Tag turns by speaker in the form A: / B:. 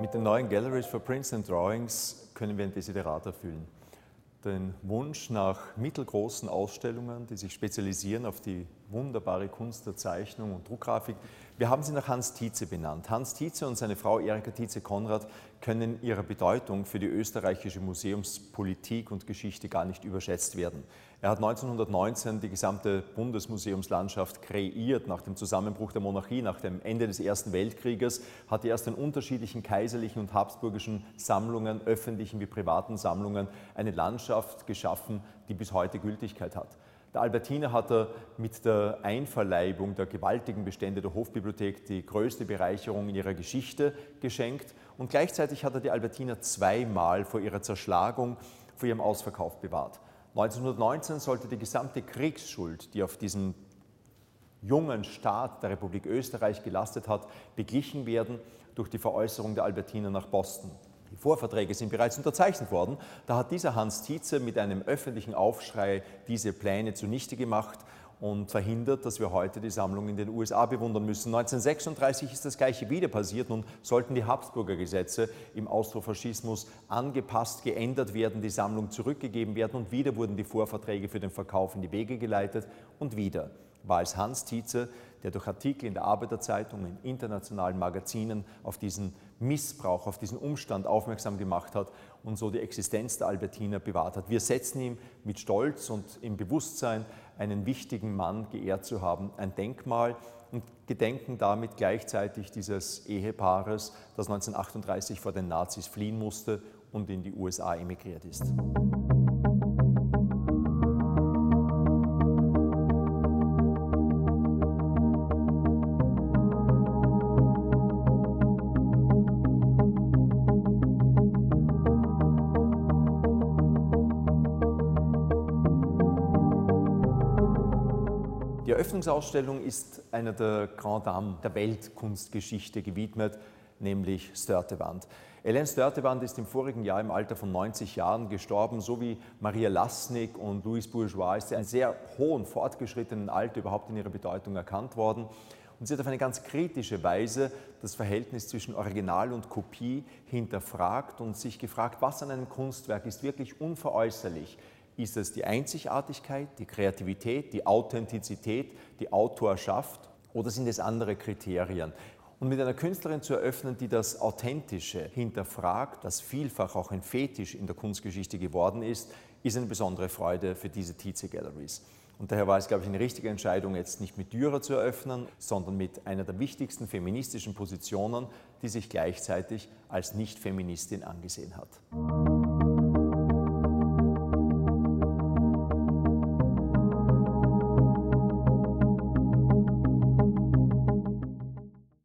A: Mit den neuen Galleries for Prints and Drawings können wir ein Desiderat erfüllen. Den Wunsch nach mittelgroßen Ausstellungen, die sich spezialisieren auf die wunderbare Kunst der Zeichnung und Druckgrafik. Wir haben sie nach Hans Tietze benannt. Hans Tietze und seine Frau Erika Tietze-Konrad können ihrer Bedeutung für die österreichische Museumspolitik und Geschichte gar nicht überschätzt werden. Er hat 1919 die gesamte Bundesmuseumslandschaft kreiert. Nach dem Zusammenbruch der Monarchie, nach dem Ende des Ersten Weltkrieges, hat er erst in unterschiedlichen kaiserlichen und habsburgischen Sammlungen, öffentlichen wie privaten Sammlungen, eine Landschaft geschaffen, die bis heute Gültigkeit hat. Der Albertiner hat er mit der Einverleibung der gewaltigen Bestände der Hofbibliothek die größte Bereicherung in ihrer Geschichte geschenkt und gleichzeitig hat er die Albertiner zweimal vor ihrer Zerschlagung, vor ihrem Ausverkauf bewahrt. 1919 sollte die gesamte Kriegsschuld, die auf diesem jungen Staat der Republik Österreich gelastet hat, beglichen werden durch die Veräußerung der Albertiner nach Boston. Die Vorverträge sind bereits unterzeichnet worden. Da hat dieser Hans Tietze mit einem öffentlichen Aufschrei diese Pläne zunichte gemacht und verhindert, dass wir heute die Sammlung in den USA bewundern müssen. 1936 ist das Gleiche wieder passiert. Nun sollten die Habsburger Gesetze im Austrofaschismus angepasst, geändert werden, die Sammlung zurückgegeben werden und wieder wurden die Vorverträge für den Verkauf in die Wege geleitet und wieder war es Hans Tietze, der durch Artikel in der Arbeiterzeitung, in internationalen Magazinen auf diesen Missbrauch, auf diesen Umstand aufmerksam gemacht hat und so die Existenz der Albertiner bewahrt hat. Wir setzen ihm mit Stolz und im Bewusstsein, einen wichtigen Mann geehrt zu haben, ein Denkmal und gedenken damit gleichzeitig dieses Ehepaares, das 1938 vor den Nazis fliehen musste und in die USA emigriert ist. Die Eröffnungsausstellung ist einer der Grand Dames der Weltkunstgeschichte gewidmet, nämlich Störtewand. Hélène Störtewand ist im vorigen Jahr im Alter von 90 Jahren gestorben, so wie Maria Lasnik und Louis Bourgeois ist sie in sehr hohen, fortgeschrittenen Alter überhaupt in ihrer Bedeutung erkannt worden. Und sie hat auf eine ganz kritische Weise das Verhältnis zwischen Original und Kopie hinterfragt und sich gefragt, was an einem Kunstwerk ist wirklich unveräußerlich ist es die Einzigartigkeit, die Kreativität, die Authentizität, die Autorschaft oder sind es andere Kriterien? Und mit einer Künstlerin zu eröffnen, die das Authentische hinterfragt, das vielfach auch ein Fetisch in der Kunstgeschichte geworden ist, ist eine besondere Freude für diese Tietze Galleries. Und daher war es, glaube ich, eine richtige Entscheidung, jetzt nicht mit Dürer zu eröffnen, sondern mit einer der wichtigsten feministischen Positionen, die sich gleichzeitig als Nicht-Feministin angesehen hat.